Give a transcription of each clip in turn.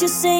You say?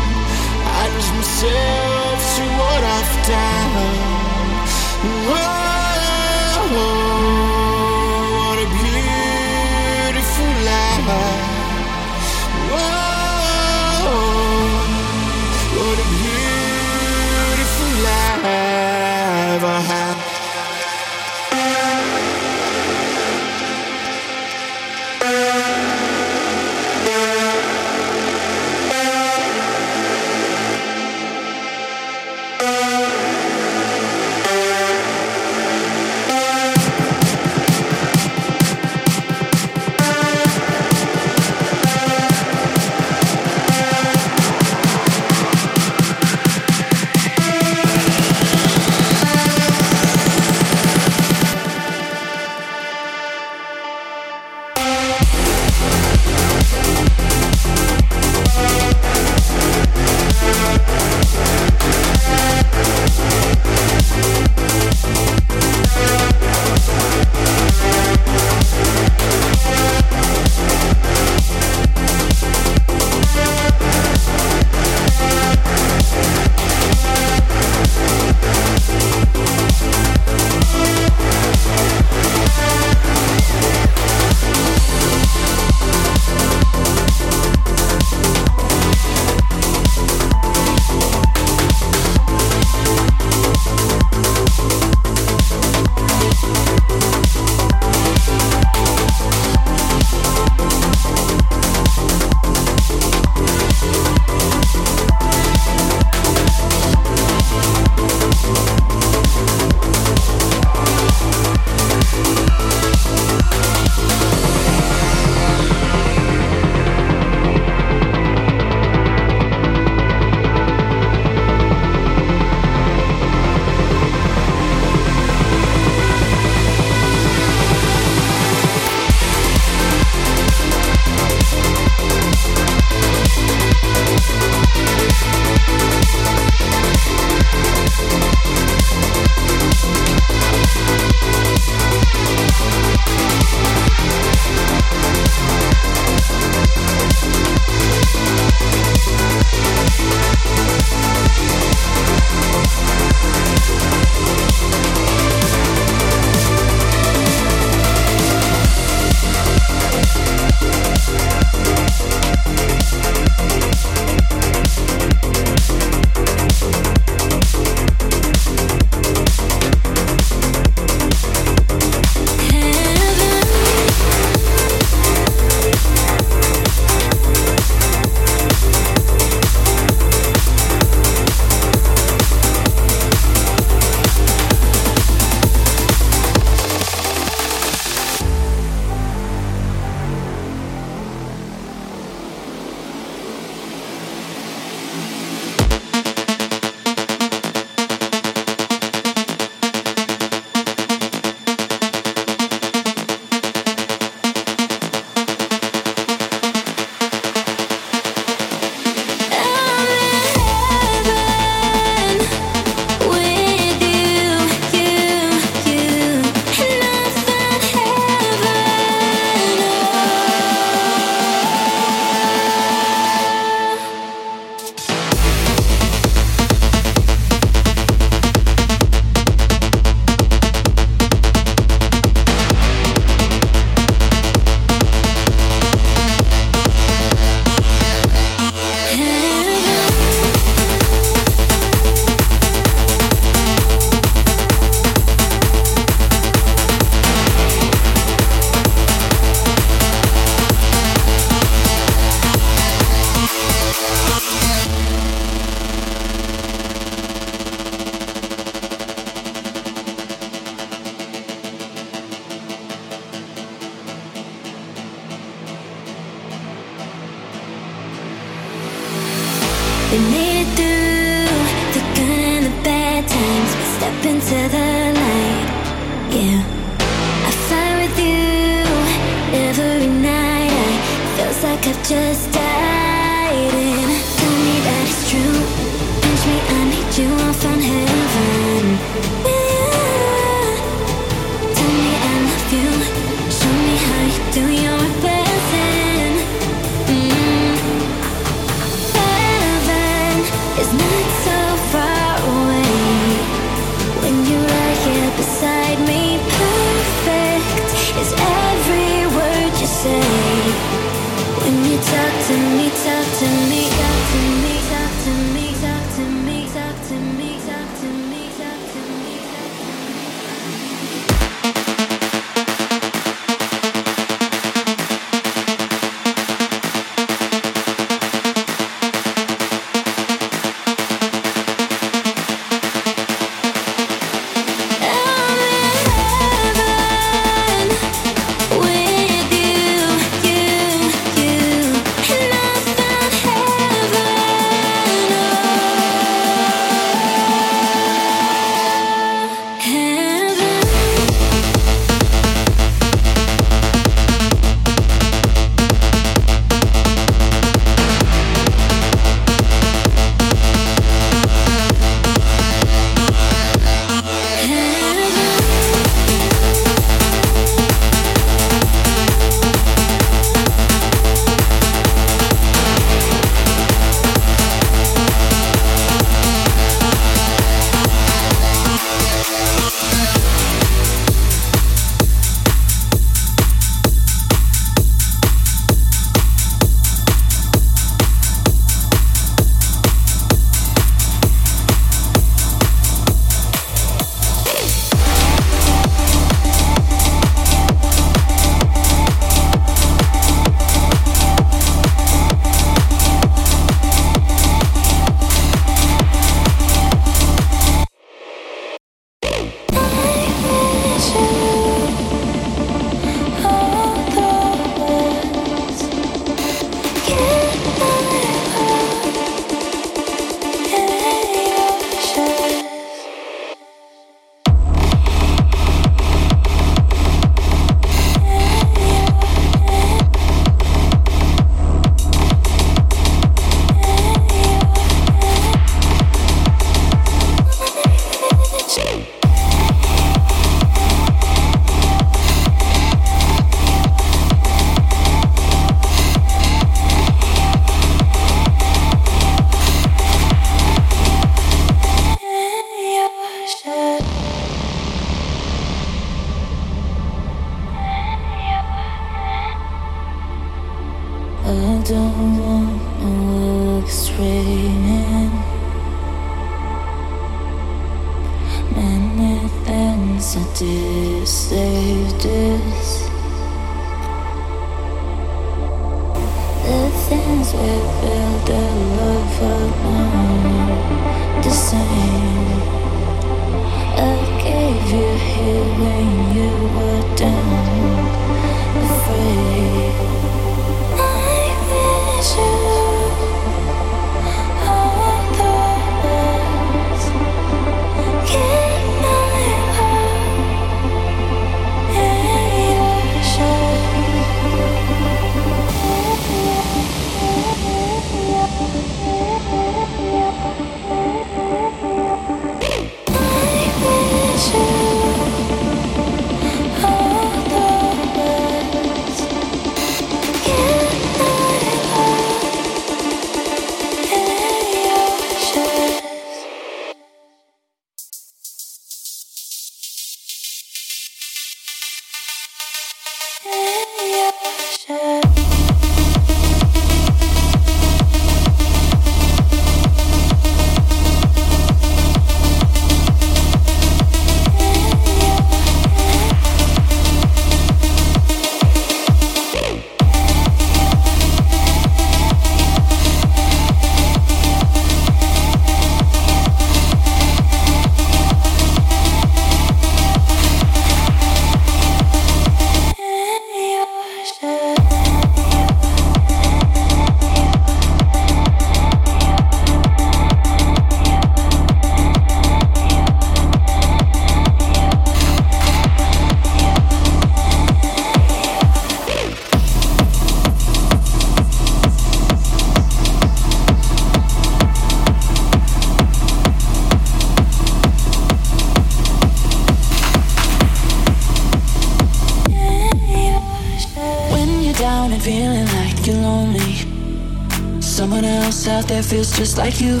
feels just like you.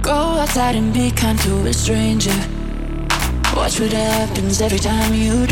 Go outside and be kind to a stranger. Watch what happens every time you do.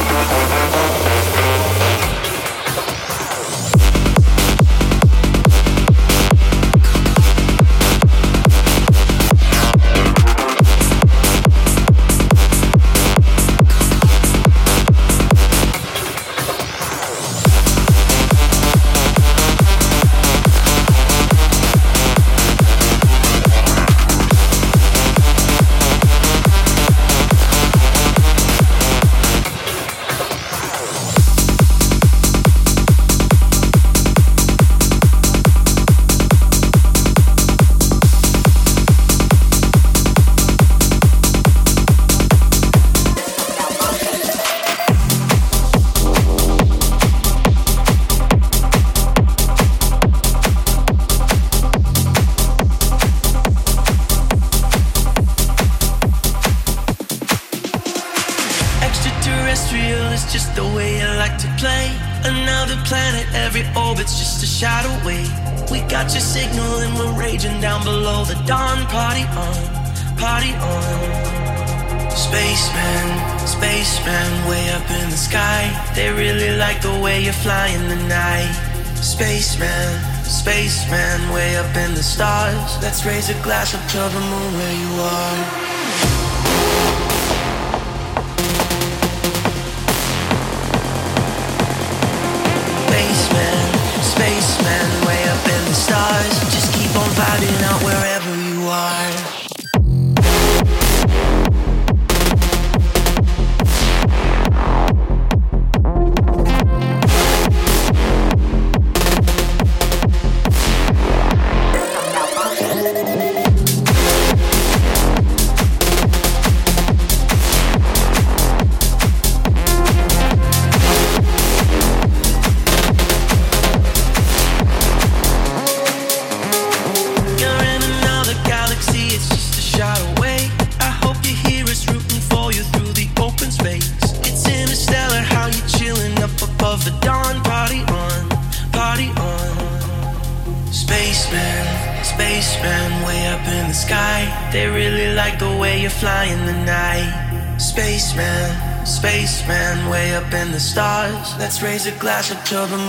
glass